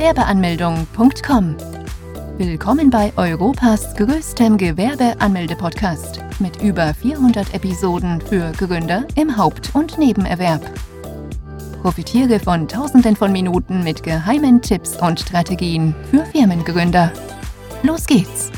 Gewerbeanmeldung.com. Willkommen bei Europas größtem Gewerbeanmelde-Podcast mit über 400 Episoden für Gründer im Haupt- und Nebenerwerb. Profitiere von Tausenden von Minuten mit geheimen Tipps und Strategien für Firmengründer. Los geht's!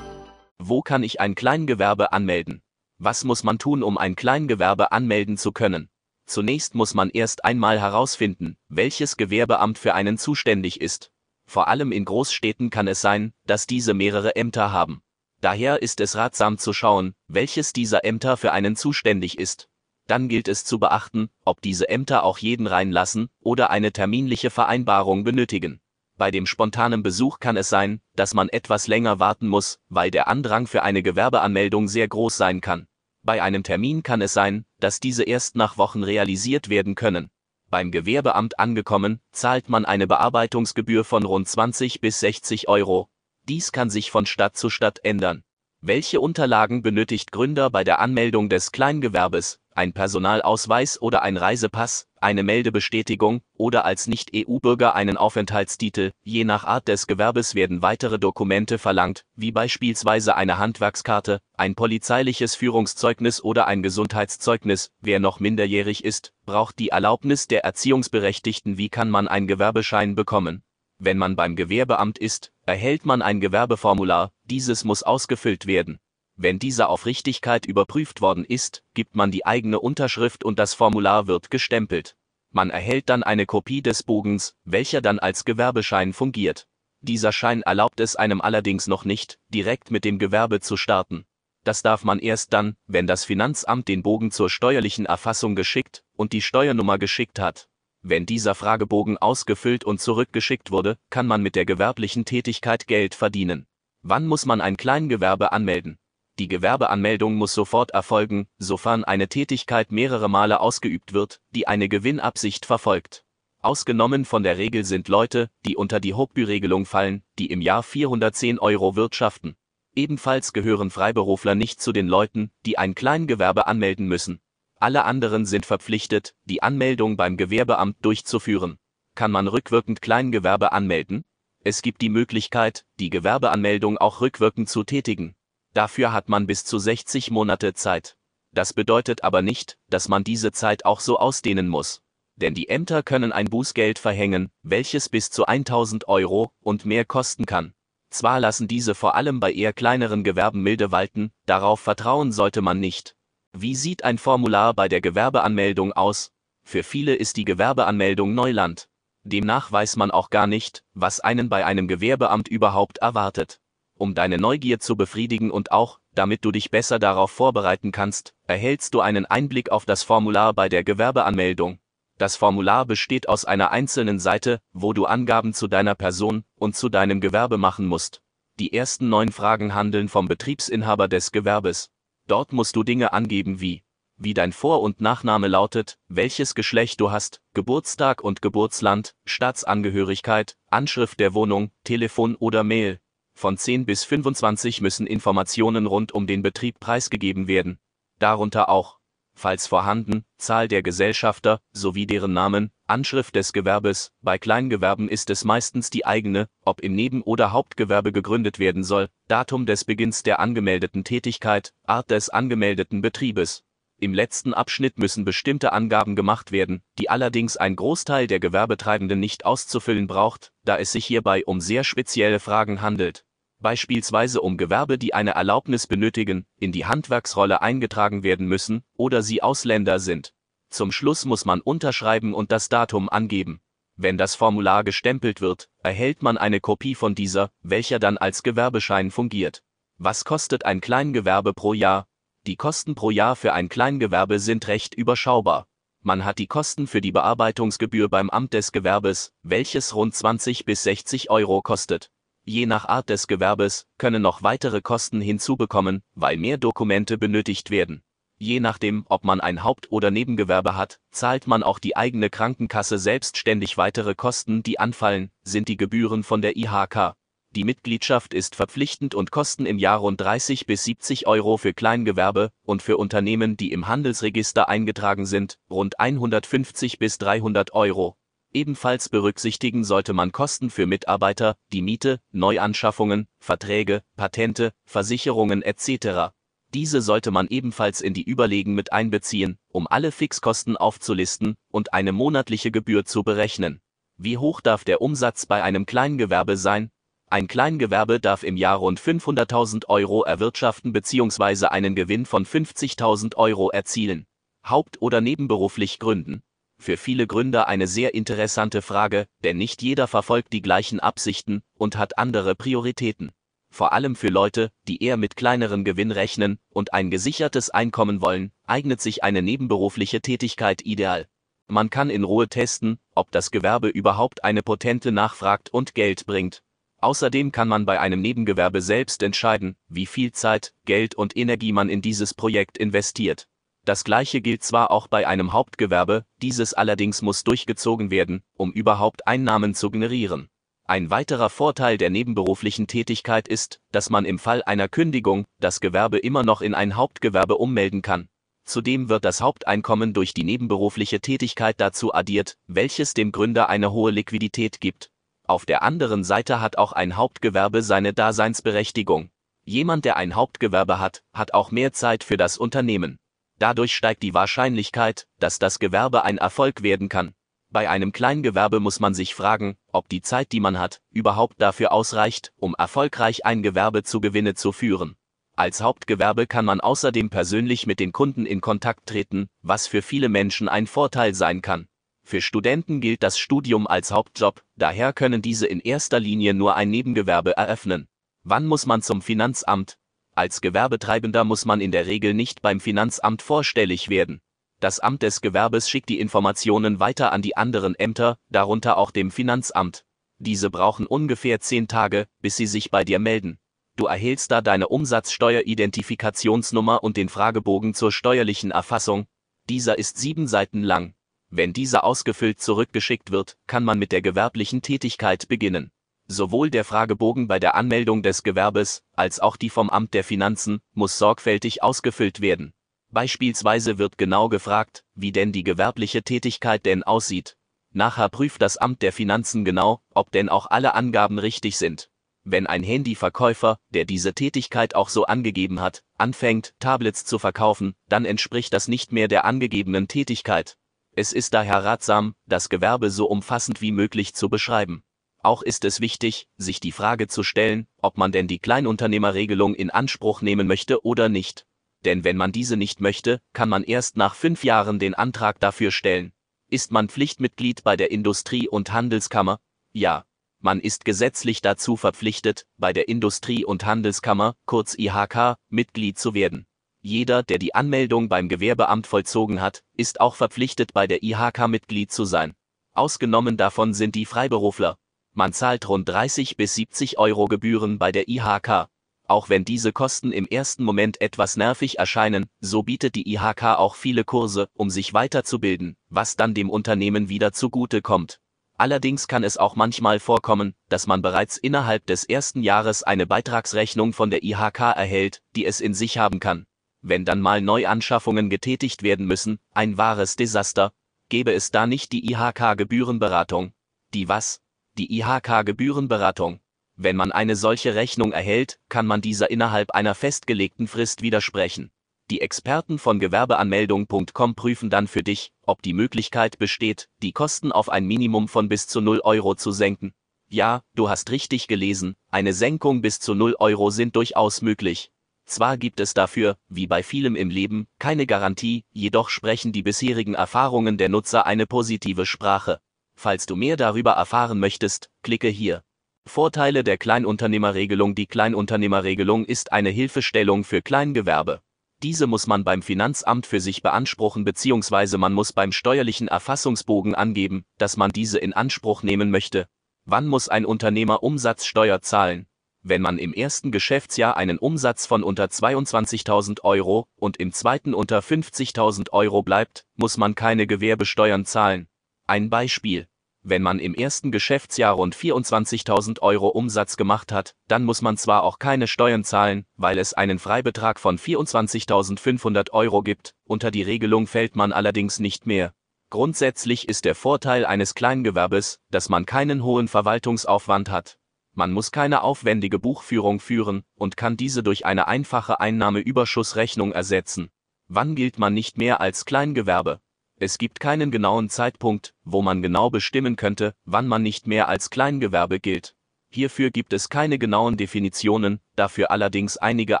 Wo kann ich ein Kleingewerbe anmelden? Was muss man tun, um ein Kleingewerbe anmelden zu können? Zunächst muss man erst einmal herausfinden, welches Gewerbeamt für einen zuständig ist. Vor allem in Großstädten kann es sein, dass diese mehrere Ämter haben. Daher ist es ratsam zu schauen, welches dieser Ämter für einen zuständig ist. Dann gilt es zu beachten, ob diese Ämter auch jeden reinlassen oder eine terminliche Vereinbarung benötigen. Bei dem spontanen Besuch kann es sein, dass man etwas länger warten muss, weil der Andrang für eine Gewerbeanmeldung sehr groß sein kann. Bei einem Termin kann es sein, dass diese erst nach Wochen realisiert werden können. Beim Gewerbeamt angekommen, zahlt man eine Bearbeitungsgebühr von rund 20 bis 60 Euro. Dies kann sich von Stadt zu Stadt ändern. Welche Unterlagen benötigt Gründer bei der Anmeldung des Kleingewerbes? Ein Personalausweis oder ein Reisepass, eine Meldebestätigung oder als Nicht-EU-Bürger einen Aufenthaltstitel. Je nach Art des Gewerbes werden weitere Dokumente verlangt, wie beispielsweise eine Handwerkskarte, ein polizeiliches Führungszeugnis oder ein Gesundheitszeugnis. Wer noch minderjährig ist, braucht die Erlaubnis der Erziehungsberechtigten. Wie kann man einen Gewerbeschein bekommen? Wenn man beim Gewerbeamt ist, erhält man ein Gewerbeformular, dieses muss ausgefüllt werden. Wenn dieser auf Richtigkeit überprüft worden ist, gibt man die eigene Unterschrift und das Formular wird gestempelt. Man erhält dann eine Kopie des Bogens, welcher dann als Gewerbeschein fungiert. Dieser Schein erlaubt es einem allerdings noch nicht, direkt mit dem Gewerbe zu starten. Das darf man erst dann, wenn das Finanzamt den Bogen zur steuerlichen Erfassung geschickt und die Steuernummer geschickt hat. Wenn dieser Fragebogen ausgefüllt und zurückgeschickt wurde, kann man mit der gewerblichen Tätigkeit Geld verdienen. Wann muss man ein Kleingewerbe anmelden? Die Gewerbeanmeldung muss sofort erfolgen, sofern eine Tätigkeit mehrere Male ausgeübt wird, die eine Gewinnabsicht verfolgt. Ausgenommen von der Regel sind Leute, die unter die Hauptbüregelung fallen, die im Jahr 410 Euro wirtschaften. Ebenfalls gehören Freiberufler nicht zu den Leuten, die ein Kleingewerbe anmelden müssen. Alle anderen sind verpflichtet, die Anmeldung beim Gewerbeamt durchzuführen. Kann man rückwirkend Kleingewerbe anmelden? Es gibt die Möglichkeit, die Gewerbeanmeldung auch rückwirkend zu tätigen. Dafür hat man bis zu 60 Monate Zeit. Das bedeutet aber nicht, dass man diese Zeit auch so ausdehnen muss. Denn die Ämter können ein Bußgeld verhängen, welches bis zu 1000 Euro und mehr kosten kann. Zwar lassen diese vor allem bei eher kleineren Gewerben milde walten, darauf vertrauen sollte man nicht. Wie sieht ein Formular bei der Gewerbeanmeldung aus? Für viele ist die Gewerbeanmeldung Neuland. Demnach weiß man auch gar nicht, was einen bei einem Gewerbeamt überhaupt erwartet. Um deine Neugier zu befriedigen und auch, damit du dich besser darauf vorbereiten kannst, erhältst du einen Einblick auf das Formular bei der Gewerbeanmeldung. Das Formular besteht aus einer einzelnen Seite, wo du Angaben zu deiner Person und zu deinem Gewerbe machen musst. Die ersten neun Fragen handeln vom Betriebsinhaber des Gewerbes. Dort musst du Dinge angeben wie, wie dein Vor- und Nachname lautet, welches Geschlecht du hast, Geburtstag und Geburtsland, Staatsangehörigkeit, Anschrift der Wohnung, Telefon oder Mail, von 10 bis 25 müssen Informationen rund um den Betrieb preisgegeben werden. Darunter auch, falls vorhanden, Zahl der Gesellschafter sowie deren Namen, Anschrift des Gewerbes. Bei Kleingewerben ist es meistens die eigene, ob im Neben- oder Hauptgewerbe gegründet werden soll, Datum des Beginns der angemeldeten Tätigkeit, Art des angemeldeten Betriebes. Im letzten Abschnitt müssen bestimmte Angaben gemacht werden, die allerdings ein Großteil der Gewerbetreibenden nicht auszufüllen braucht, da es sich hierbei um sehr spezielle Fragen handelt beispielsweise um Gewerbe, die eine Erlaubnis benötigen, in die Handwerksrolle eingetragen werden müssen oder sie Ausländer sind. Zum Schluss muss man unterschreiben und das Datum angeben. Wenn das Formular gestempelt wird, erhält man eine Kopie von dieser, welcher dann als Gewerbeschein fungiert. Was kostet ein Kleingewerbe pro Jahr? Die Kosten pro Jahr für ein Kleingewerbe sind recht überschaubar. Man hat die Kosten für die Bearbeitungsgebühr beim Amt des Gewerbes, welches rund 20 bis 60 Euro kostet. Je nach Art des Gewerbes können noch weitere Kosten hinzubekommen, weil mehr Dokumente benötigt werden. Je nachdem, ob man ein Haupt- oder Nebengewerbe hat, zahlt man auch die eigene Krankenkasse selbstständig weitere Kosten, die anfallen, sind die Gebühren von der IHK. Die Mitgliedschaft ist verpflichtend und kosten im Jahr rund 30 bis 70 Euro für Kleingewerbe und für Unternehmen, die im Handelsregister eingetragen sind, rund 150 bis 300 Euro. Ebenfalls berücksichtigen sollte man Kosten für Mitarbeiter, die Miete, Neuanschaffungen, Verträge, Patente, Versicherungen etc. Diese sollte man ebenfalls in die Überlegen mit einbeziehen, um alle Fixkosten aufzulisten und eine monatliche Gebühr zu berechnen. Wie hoch darf der Umsatz bei einem Kleingewerbe sein? Ein Kleingewerbe darf im Jahr rund 500.000 Euro erwirtschaften bzw. einen Gewinn von 50.000 Euro erzielen. Haupt- oder nebenberuflich gründen. Für viele Gründer eine sehr interessante Frage, denn nicht jeder verfolgt die gleichen Absichten und hat andere Prioritäten. Vor allem für Leute, die eher mit kleineren Gewinn rechnen und ein gesichertes Einkommen wollen, eignet sich eine nebenberufliche Tätigkeit ideal. Man kann in Ruhe testen, ob das Gewerbe überhaupt eine potente nachfragt und Geld bringt. Außerdem kann man bei einem Nebengewerbe selbst entscheiden, wie viel Zeit, Geld und Energie man in dieses Projekt investiert. Das gleiche gilt zwar auch bei einem Hauptgewerbe, dieses allerdings muss durchgezogen werden, um überhaupt Einnahmen zu generieren. Ein weiterer Vorteil der nebenberuflichen Tätigkeit ist, dass man im Fall einer Kündigung das Gewerbe immer noch in ein Hauptgewerbe ummelden kann. Zudem wird das Haupteinkommen durch die nebenberufliche Tätigkeit dazu addiert, welches dem Gründer eine hohe Liquidität gibt. Auf der anderen Seite hat auch ein Hauptgewerbe seine Daseinsberechtigung. Jemand, der ein Hauptgewerbe hat, hat auch mehr Zeit für das Unternehmen. Dadurch steigt die Wahrscheinlichkeit, dass das Gewerbe ein Erfolg werden kann. Bei einem Kleingewerbe muss man sich fragen, ob die Zeit, die man hat, überhaupt dafür ausreicht, um erfolgreich ein Gewerbe zu Gewinne zu führen. Als Hauptgewerbe kann man außerdem persönlich mit den Kunden in Kontakt treten, was für viele Menschen ein Vorteil sein kann. Für Studenten gilt das Studium als Hauptjob, daher können diese in erster Linie nur ein Nebengewerbe eröffnen. Wann muss man zum Finanzamt? Als Gewerbetreibender muss man in der Regel nicht beim Finanzamt vorstellig werden. Das Amt des Gewerbes schickt die Informationen weiter an die anderen Ämter, darunter auch dem Finanzamt. Diese brauchen ungefähr zehn Tage, bis sie sich bei dir melden. Du erhältst da deine Umsatzsteueridentifikationsnummer und den Fragebogen zur steuerlichen Erfassung. Dieser ist sieben Seiten lang. Wenn dieser ausgefüllt zurückgeschickt wird, kann man mit der gewerblichen Tätigkeit beginnen. Sowohl der Fragebogen bei der Anmeldung des Gewerbes als auch die vom Amt der Finanzen muss sorgfältig ausgefüllt werden. Beispielsweise wird genau gefragt, wie denn die gewerbliche Tätigkeit denn aussieht. Nachher prüft das Amt der Finanzen genau, ob denn auch alle Angaben richtig sind. Wenn ein Handyverkäufer, der diese Tätigkeit auch so angegeben hat, anfängt, Tablets zu verkaufen, dann entspricht das nicht mehr der angegebenen Tätigkeit. Es ist daher ratsam, das Gewerbe so umfassend wie möglich zu beschreiben. Auch ist es wichtig, sich die Frage zu stellen, ob man denn die Kleinunternehmerregelung in Anspruch nehmen möchte oder nicht. Denn wenn man diese nicht möchte, kann man erst nach fünf Jahren den Antrag dafür stellen. Ist man Pflichtmitglied bei der Industrie- und Handelskammer? Ja. Man ist gesetzlich dazu verpflichtet, bei der Industrie- und Handelskammer, kurz IHK, Mitglied zu werden. Jeder, der die Anmeldung beim Gewerbeamt vollzogen hat, ist auch verpflichtet, bei der IHK Mitglied zu sein. Ausgenommen davon sind die Freiberufler. Man zahlt rund 30 bis 70 Euro Gebühren bei der IHK. Auch wenn diese Kosten im ersten Moment etwas nervig erscheinen, so bietet die IHK auch viele Kurse, um sich weiterzubilden, was dann dem Unternehmen wieder zugute kommt. Allerdings kann es auch manchmal vorkommen, dass man bereits innerhalb des ersten Jahres eine Beitragsrechnung von der IHK erhält, die es in sich haben kann. Wenn dann mal Neuanschaffungen getätigt werden müssen, ein wahres Desaster, gäbe es da nicht die IHK-Gebührenberatung. Die was? die IHK-Gebührenberatung. Wenn man eine solche Rechnung erhält, kann man dieser innerhalb einer festgelegten Frist widersprechen. Die Experten von Gewerbeanmeldung.com prüfen dann für dich, ob die Möglichkeit besteht, die Kosten auf ein Minimum von bis zu 0 Euro zu senken. Ja, du hast richtig gelesen, eine Senkung bis zu 0 Euro sind durchaus möglich. Zwar gibt es dafür, wie bei vielem im Leben, keine Garantie, jedoch sprechen die bisherigen Erfahrungen der Nutzer eine positive Sprache. Falls du mehr darüber erfahren möchtest, klicke hier. Vorteile der Kleinunternehmerregelung Die Kleinunternehmerregelung ist eine Hilfestellung für Kleingewerbe. Diese muss man beim Finanzamt für sich beanspruchen bzw. man muss beim steuerlichen Erfassungsbogen angeben, dass man diese in Anspruch nehmen möchte. Wann muss ein Unternehmer Umsatzsteuer zahlen? Wenn man im ersten Geschäftsjahr einen Umsatz von unter 22.000 Euro und im zweiten unter 50.000 Euro bleibt, muss man keine Gewerbesteuern zahlen. Ein Beispiel. Wenn man im ersten Geschäftsjahr rund 24.000 Euro Umsatz gemacht hat, dann muss man zwar auch keine Steuern zahlen, weil es einen Freibetrag von 24.500 Euro gibt, unter die Regelung fällt man allerdings nicht mehr. Grundsätzlich ist der Vorteil eines Kleingewerbes, dass man keinen hohen Verwaltungsaufwand hat. Man muss keine aufwendige Buchführung führen und kann diese durch eine einfache Einnahmeüberschussrechnung ersetzen. Wann gilt man nicht mehr als Kleingewerbe? Es gibt keinen genauen Zeitpunkt, wo man genau bestimmen könnte, wann man nicht mehr als Kleingewerbe gilt. Hierfür gibt es keine genauen Definitionen, dafür allerdings einige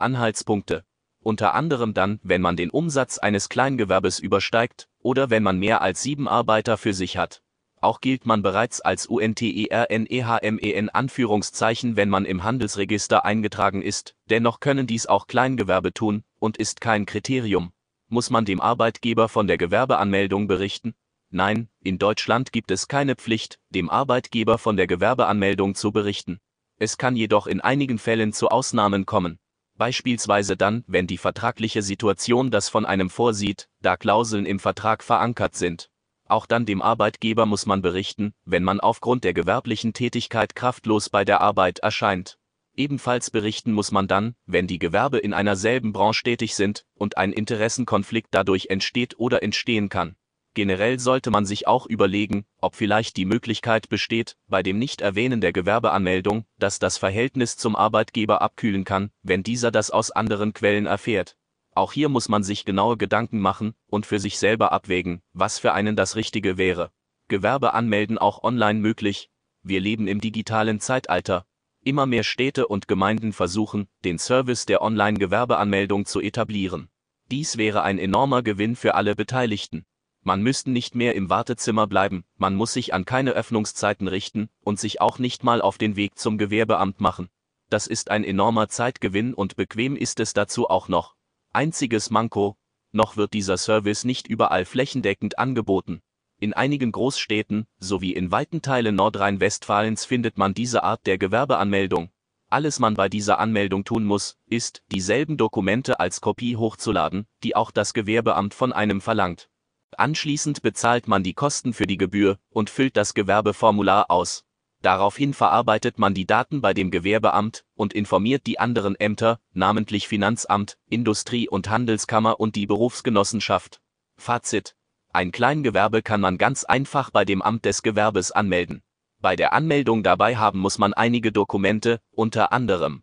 Anhaltspunkte. Unter anderem dann, wenn man den Umsatz eines Kleingewerbes übersteigt oder wenn man mehr als sieben Arbeiter für sich hat. Auch gilt man bereits als UNTERNEHMEN Anführungszeichen, wenn man im Handelsregister eingetragen ist, dennoch können dies auch Kleingewerbe tun und ist kein Kriterium. Muss man dem Arbeitgeber von der Gewerbeanmeldung berichten? Nein, in Deutschland gibt es keine Pflicht, dem Arbeitgeber von der Gewerbeanmeldung zu berichten. Es kann jedoch in einigen Fällen zu Ausnahmen kommen. Beispielsweise dann, wenn die vertragliche Situation das von einem vorsieht, da Klauseln im Vertrag verankert sind. Auch dann dem Arbeitgeber muss man berichten, wenn man aufgrund der gewerblichen Tätigkeit kraftlos bei der Arbeit erscheint. Ebenfalls berichten muss man dann, wenn die Gewerbe in einer selben Branche tätig sind und ein Interessenkonflikt dadurch entsteht oder entstehen kann. Generell sollte man sich auch überlegen, ob vielleicht die Möglichkeit besteht, bei dem Nichterwähnen der Gewerbeanmeldung, dass das Verhältnis zum Arbeitgeber abkühlen kann, wenn dieser das aus anderen Quellen erfährt. Auch hier muss man sich genaue Gedanken machen und für sich selber abwägen, was für einen das Richtige wäre. Gewerbe anmelden auch online möglich. Wir leben im digitalen Zeitalter. Immer mehr Städte und Gemeinden versuchen, den Service der Online-Gewerbeanmeldung zu etablieren. Dies wäre ein enormer Gewinn für alle Beteiligten. Man müsste nicht mehr im Wartezimmer bleiben, man muss sich an keine Öffnungszeiten richten und sich auch nicht mal auf den Weg zum Gewerbeamt machen. Das ist ein enormer Zeitgewinn und bequem ist es dazu auch noch. Einziges Manko, noch wird dieser Service nicht überall flächendeckend angeboten. In einigen Großstädten sowie in weiten Teilen Nordrhein-Westfalens findet man diese Art der Gewerbeanmeldung. Alles man bei dieser Anmeldung tun muss, ist, dieselben Dokumente als Kopie hochzuladen, die auch das Gewerbeamt von einem verlangt. Anschließend bezahlt man die Kosten für die Gebühr und füllt das Gewerbeformular aus. Daraufhin verarbeitet man die Daten bei dem Gewerbeamt und informiert die anderen Ämter, namentlich Finanzamt, Industrie- und Handelskammer und die Berufsgenossenschaft. Fazit. Ein Kleingewerbe kann man ganz einfach bei dem Amt des Gewerbes anmelden. Bei der Anmeldung dabei haben muss man einige Dokumente, unter anderem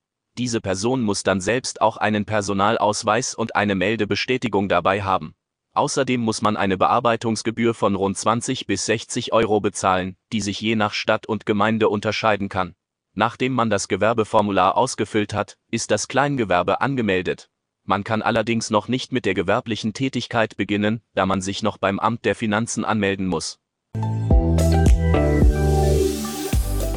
diese Person muss dann selbst auch einen Personalausweis und eine Meldebestätigung dabei haben. Außerdem muss man eine Bearbeitungsgebühr von rund 20 bis 60 Euro bezahlen, die sich je nach Stadt und Gemeinde unterscheiden kann. Nachdem man das Gewerbeformular ausgefüllt hat, ist das Kleingewerbe angemeldet. Man kann allerdings noch nicht mit der gewerblichen Tätigkeit beginnen, da man sich noch beim Amt der Finanzen anmelden muss.